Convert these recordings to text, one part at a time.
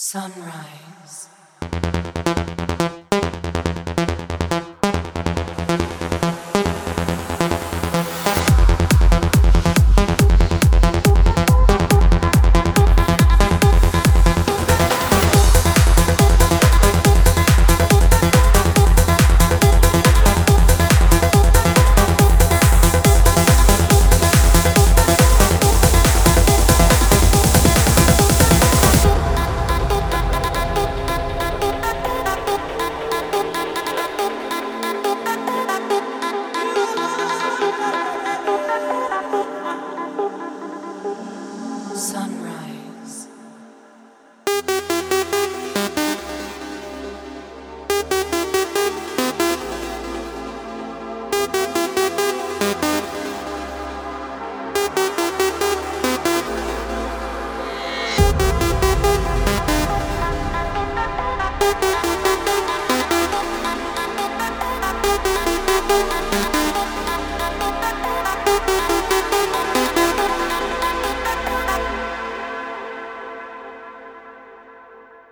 Sunrise.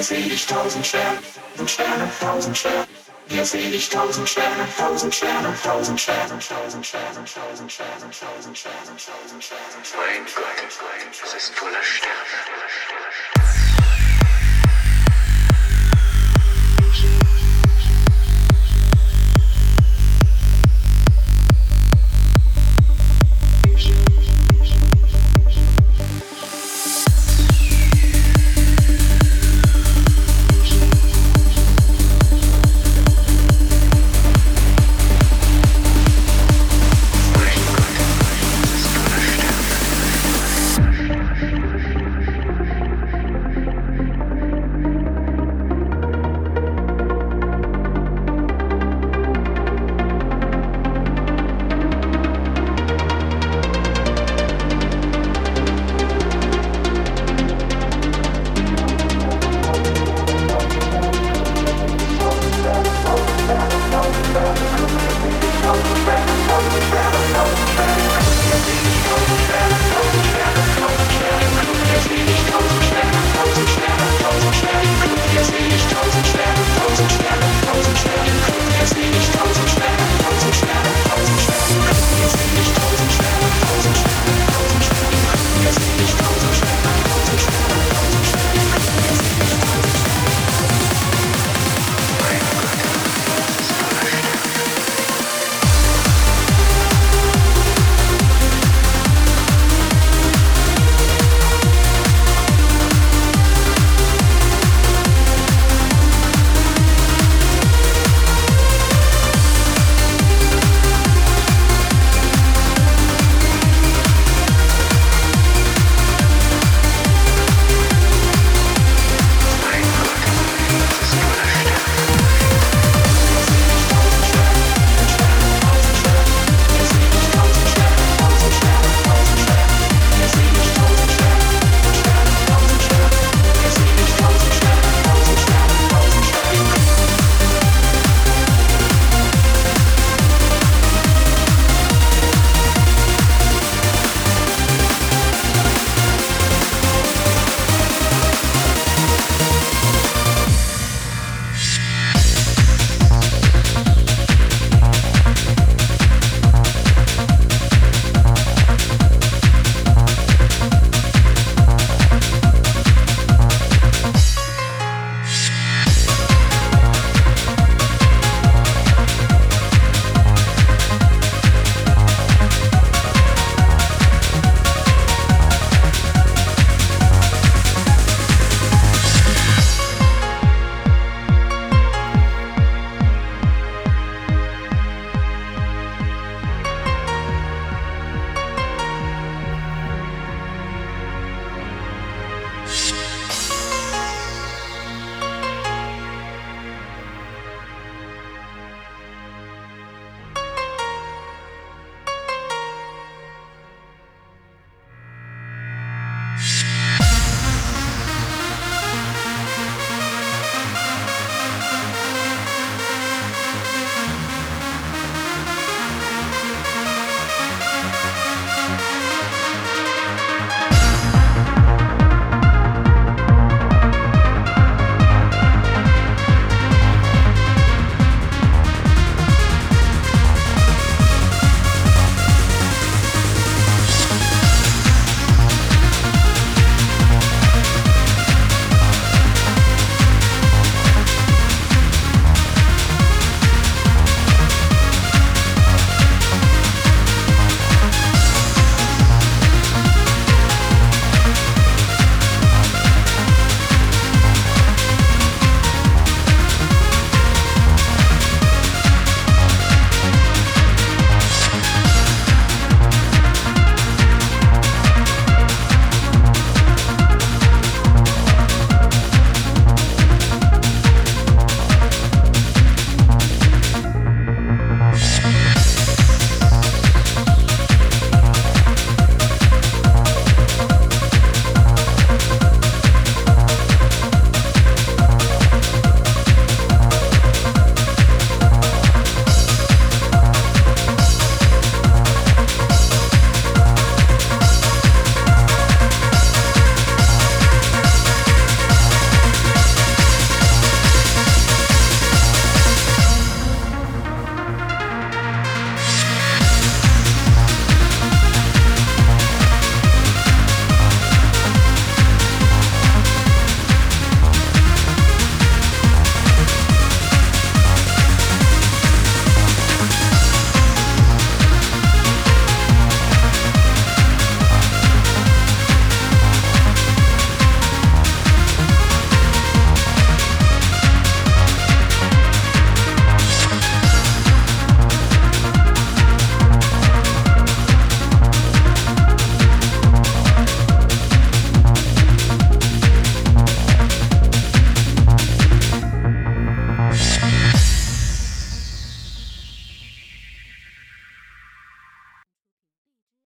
Hier seh ich tausend Sterne, tausend Sterne, tausend Sterne. Hier seh ich tausend Sterne, tausend Sterne, tausend Sterne, tausend Sterne, tausend Sterne, tausend Sterne, tausend Sterne. Mein Gott, es ist voller Sterne.